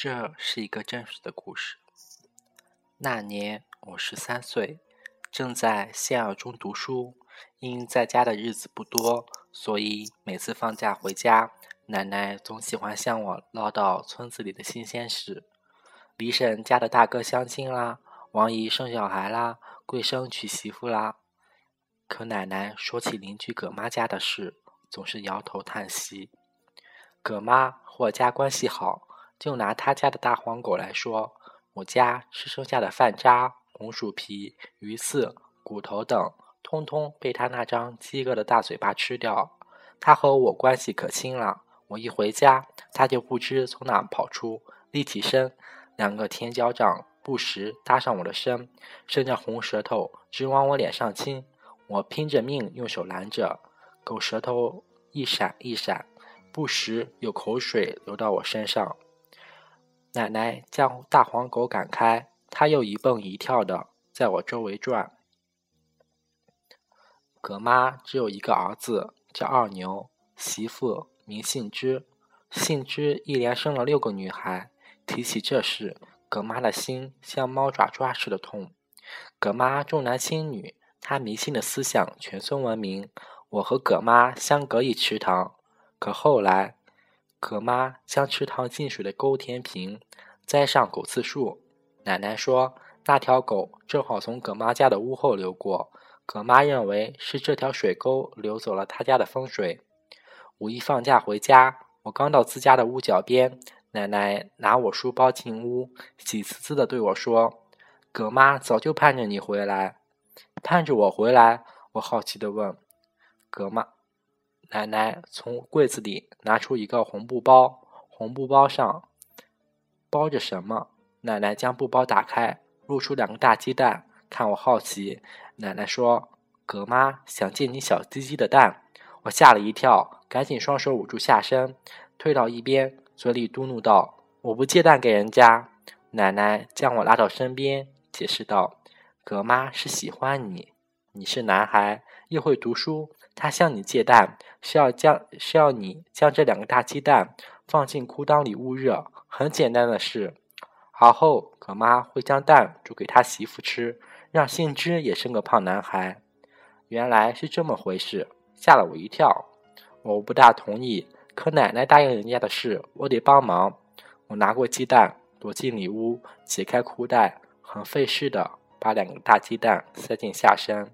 这是一个真实的故事。那年我十三岁，正在县二中读书。因在家的日子不多，所以每次放假回家，奶奶总喜欢向我唠叨村子里的新鲜事：李婶家的大哥相亲啦，王姨生小孩啦，桂生娶媳妇啦。可奶奶说起邻居葛妈家的事，总是摇头叹息。葛妈和家关系好。就拿他家的大黄狗来说，我家吃剩下的饭渣、红薯皮、鱼刺、骨头等，通通被他那张饥饿的大嘴巴吃掉。他和我关系可亲了，我一回家，他就不知从哪跑出，立起身，两个甜脚掌不时搭上我的身，伸着红舌头直往我脸上亲。我拼着命用手拦着，狗舌头一闪一闪，不时有口水流到我身上。奶奶将大黄狗赶开，它又一蹦一跳的在我周围转。葛妈只有一个儿子，叫二牛，媳妇名杏枝。杏枝一连生了六个女孩。提起这事，葛妈的心像猫爪抓似的痛。葛妈重男轻女，她迷信的思想全村闻名。我和葛妈相隔一池塘，可后来。葛妈将池塘进水的沟填平，栽上狗刺树。奶奶说，那条狗正好从葛妈家的屋后流过，葛妈认为是这条水沟流走了她家的风水。五一放假回家，我刚到自家的屋角边，奶奶拿我书包进屋，喜滋滋地对我说：“葛妈早就盼着你回来，盼着我回来。”我好奇地问：“葛妈？”奶奶从柜子里拿出一个红布包，红布包上包着什么？奶奶将布包打开，露出两个大鸡蛋。看我好奇，奶奶说：“葛妈想借你小鸡鸡的蛋。”我吓了一跳，赶紧双手捂住下身，退到一边，嘴里嘟囔道：“我不借蛋给人家。”奶奶将我拉到身边，解释道：“葛妈是喜欢你，你是男孩，又会读书。”他向你借蛋，是要将是要你将这两个大鸡蛋放进裤裆里捂热，很简单的事。而后，葛妈会将蛋煮给他媳妇吃，让杏枝也生个胖男孩。原来是这么回事，吓了我一跳。我不大同意，可奶奶答应人家的事，我得帮忙。我拿过鸡蛋，躲进里屋，解开裤带，很费事的把两个大鸡蛋塞进下身。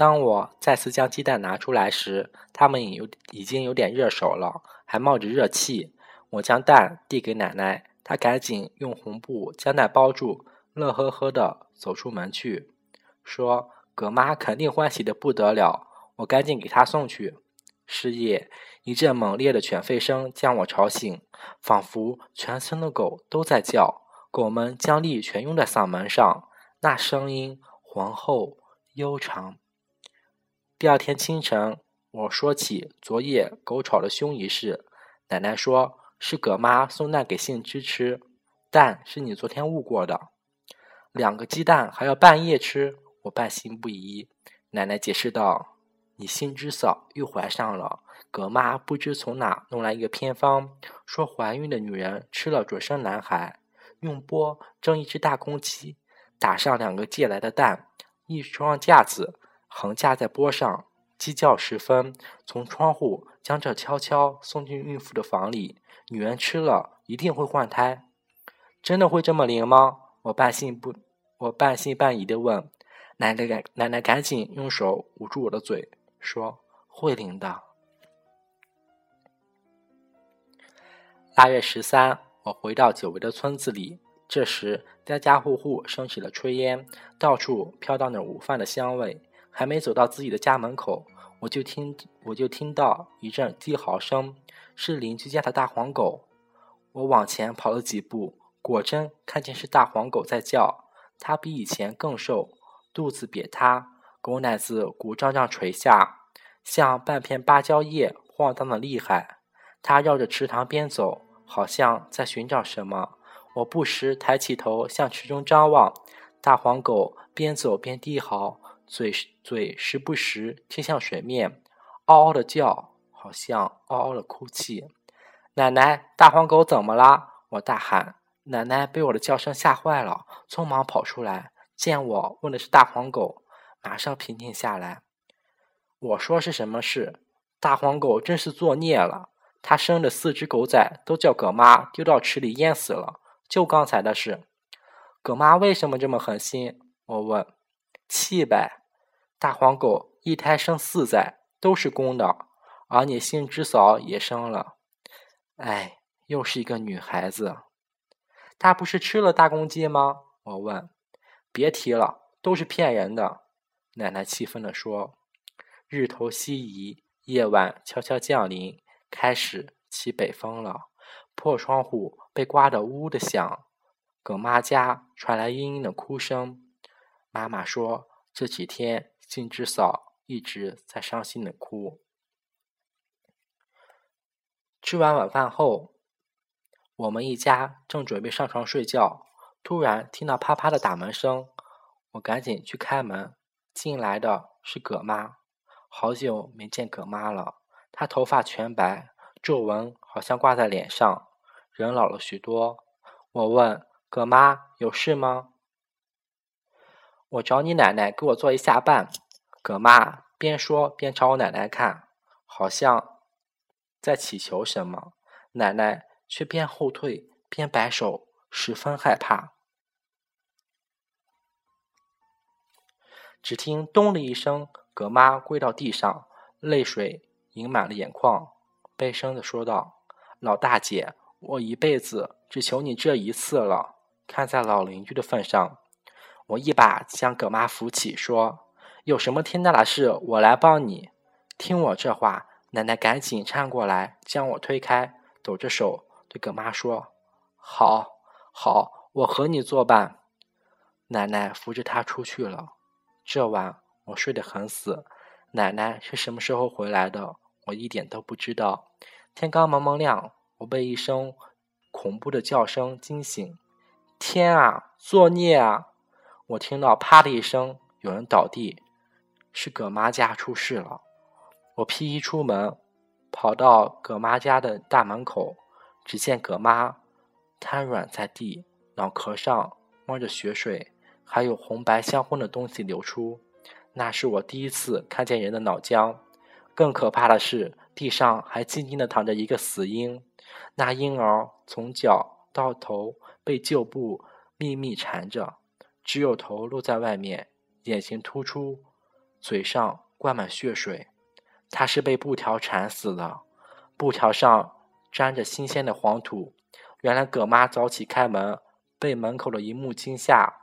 当我再次将鸡蛋拿出来时，它们已有已经有点热手了，还冒着热气。我将蛋递给奶奶，她赶紧用红布将蛋包住，乐呵呵地走出门去，说：“葛妈肯定欢喜的不得了。”我赶紧给她送去。深夜，一阵猛烈的犬吠声将我吵醒，仿佛全村的狗都在叫，狗们将力全用在嗓门上，那声音浑厚悠长。第二天清晨，我说起昨夜狗吵了凶一事，奶奶说是葛妈送蛋给杏枝吃，蛋是你昨天误过的，两个鸡蛋还要半夜吃，我半信不疑。奶奶解释道：“你杏枝嫂又怀上了，葛妈不知从哪弄来一个偏方，说怀孕的女人吃了准生男孩，用钵蒸一只大公鸡，打上两个借来的蛋，一双架子。”横架在波上，鸡叫时分，从窗户将这悄悄送进孕妇的房里。女人吃了一定会换胎，真的会这么灵吗？我半信不，我半信半疑的问。奶奶赶奶奶赶紧用手捂住我的嘴，说会灵的。腊月十三，我回到久违的村子里，这时家家户户升起了炊烟，到处飘荡着午饭的香味。还没走到自己的家门口，我就听我就听到一阵低嚎声，是邻居家的大黄狗。我往前跑了几步，果真看见是大黄狗在叫。它比以前更瘦，肚子瘪塌，狗奶子鼓胀胀垂下，像半片芭蕉叶，晃荡的厉害。它绕着池塘边走，好像在寻找什么。我不时抬起头向池中张望，大黄狗边走边低嚎。嘴嘴时不时贴向水面，嗷嗷的叫，好像嗷嗷的哭泣。奶奶，大黄狗怎么了？我大喊。奶奶被我的叫声吓坏了，匆忙跑出来，见我问的是大黄狗，马上平静下来。我说是什么事？大黄狗真是作孽了，它生的四只狗仔都叫葛妈丢到池里淹死了。就刚才的事，葛妈为什么这么狠心？我问。气呗，大黄狗一胎生四崽，都是公的，而你杏枝嫂也生了。哎，又是一个女孩子。她不是吃了大公鸡吗？我问。别提了，都是骗人的。奶奶气愤地说。日头西移，夜晚悄悄降临，开始起北风了。破窗户被刮得呜呜的响。葛妈家传来嘤嘤的哭声。妈妈说：“这几天，金枝嫂一直在伤心的哭。”吃完晚饭后，我们一家正准备上床睡觉，突然听到啪啪的打门声。我赶紧去开门，进来的是葛妈。好久没见葛妈了，她头发全白，皱纹好像挂在脸上，人老了许多。我问葛妈：“有事吗？”我找你奶奶给我做一下伴。葛妈边说边朝我奶奶看，好像在祈求什么。奶奶却边后退边摆手，十分害怕。只听“咚”的一声，葛妈跪到地上，泪水盈满了眼眶，悲声的说道：“老大姐，我一辈子只求你这一次了，看在老邻居的份上。”我一把将葛妈扶起，说：“有什么天大的事，我来帮你。”听我这话，奶奶赶紧搀过来，将我推开，抖着手对葛妈说：“好，好，我和你作伴。”奶奶扶着她出去了。这晚我睡得很死。奶奶是什么时候回来的？我一点都不知道。天刚蒙蒙亮，我被一声恐怖的叫声惊醒。天啊，作孽啊！我听到“啪”的一声，有人倒地，是葛妈家出事了。我披衣出门，跑到葛妈家的大门口，只见葛妈瘫软在地，脑壳上冒着血水，还有红白相混的东西流出。那是我第一次看见人的脑浆。更可怕的是，地上还静静地躺着一个死婴，那婴儿从脚到头被旧布密密缠着。只有头露在外面，眼睛突出，嘴上灌满血水。他是被布条缠死的，布条上沾着新鲜的黄土。原来葛妈早起开门，被门口的一幕惊吓，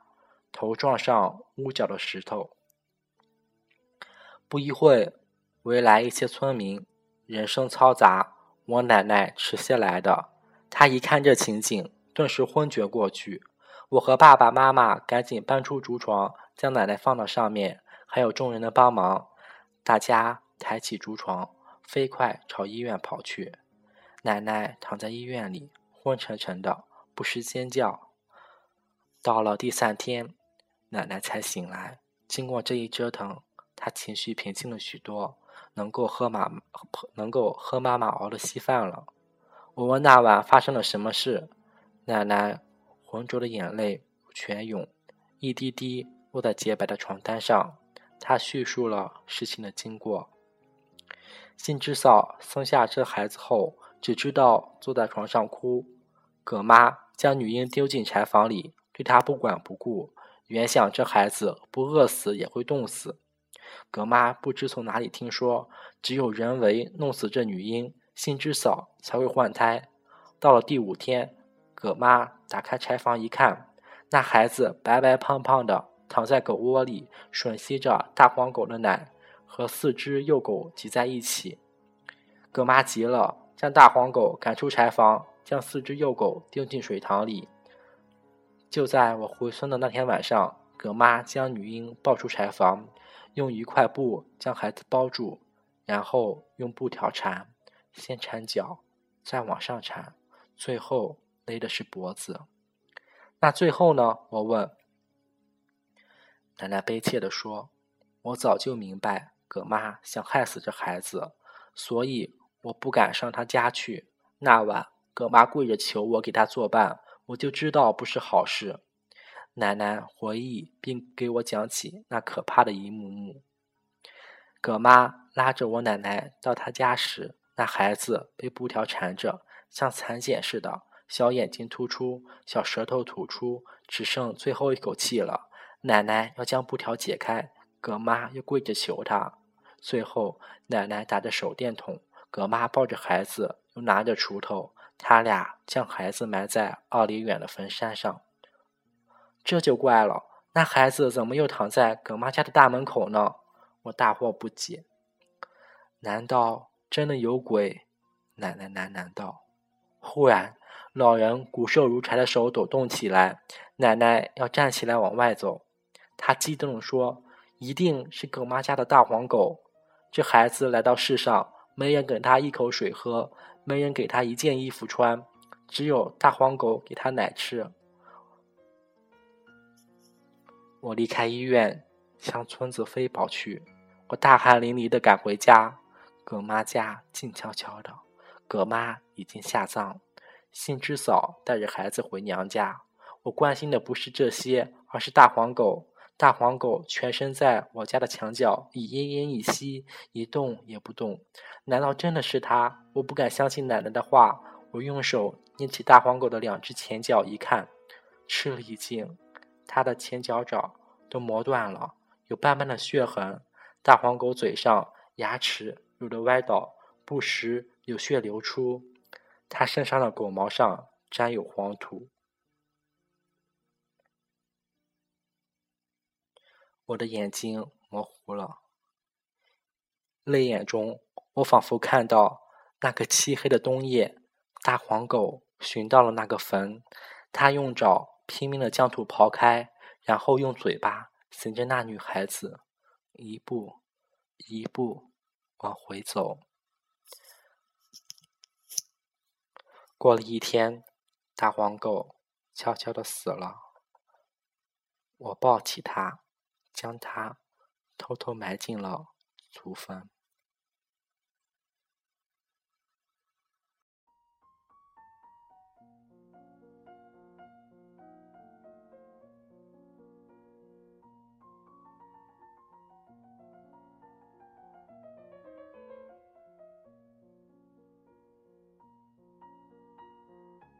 头撞上屋角的石头。不一会，围来一些村民，人声嘈杂。我奶奶迟些来的，她一看这情景，顿时昏厥过去。我和爸爸妈妈赶紧搬出竹床，将奶奶放到上面，还有众人的帮忙。大家抬起竹床，飞快朝医院跑去。奶奶躺在医院里，昏沉沉的，不时尖叫。到了第三天，奶奶才醒来。经过这一折腾，她情绪平静了许多，能够喝妈能够喝妈妈熬的稀饭了。我问那晚发生了什么事，奶奶。浑浊的眼泪泉涌，一滴滴落在洁白的床单上。他叙述了事情的经过。辛之嫂生下这孩子后，只知道坐在床上哭。葛妈将女婴丢进柴房里，对她不管不顾。原想这孩子不饿死也会冻死。葛妈不知从哪里听说，只有人为弄死这女婴，辛之嫂才会换胎。到了第五天。葛妈打开柴房一看，那孩子白白胖胖的躺在狗窝里，吮吸着大黄狗的奶，和四只幼狗挤在一起。葛妈急了，将大黄狗赶出柴房，将四只幼狗丢进水塘里。就在我回村的那天晚上，葛妈将女婴抱出柴房，用一块布将孩子包住，然后用布条缠，先缠脚，再往上缠，最后。勒的是脖子，那最后呢？我问。奶奶悲切地说：“我早就明白，葛妈想害死这孩子，所以我不敢上他家去。那晚，葛妈跪着求我给她作伴，我就知道不是好事。奶奶回忆并给我讲起那可怕的一幕幕。葛妈拉着我奶奶到她家时，那孩子被布条缠着，像蚕茧似的，小眼睛突出，小舌头吐出，只剩最后一口气了。奶奶要将布条解开，葛妈又跪着求她。最后，奶奶打着手电筒，葛妈抱着孩子，又拿着锄头，他俩将孩子埋在二里远的坟山上。这就怪了，那孩子怎么又躺在葛妈家的大门口呢？我大惑不解。难道真的有鬼？奶奶喃喃道。忽然，老人骨瘦如柴的手抖动起来，奶奶要站起来往外走。他激动地说：“一定是葛妈家的大黄狗！这孩子来到世上，没人给他一口水喝，没人给他一件衣服穿，只有大黄狗给他奶吃。”我离开医院，向村子飞跑去。我大汗淋漓地赶回家。葛妈家静悄悄的，葛妈已经下葬，杏枝嫂带着孩子回娘家。我关心的不是这些，而是大黄狗。大黄狗全身在我家的墙角，已奄奄一息，一动也不动。难道真的是它？我不敢相信奶奶的话。我用手捏起大黄狗的两只前脚，一看，吃了一惊，它的前脚爪都磨断了，有斑斑的血痕。大黄狗嘴上牙齿。有的歪倒，不时有血流出。它身上的狗毛上沾有黄土。我的眼睛模糊了，泪眼中，我仿佛看到那个漆黑的冬夜，大黄狗寻到了那个坟，它用爪拼命的将土刨开，然后用嘴巴衔着那女孩子，一步一步。往回走，过了一天，大黄狗悄悄的死了。我抱起它，将它偷偷埋进了祖坟。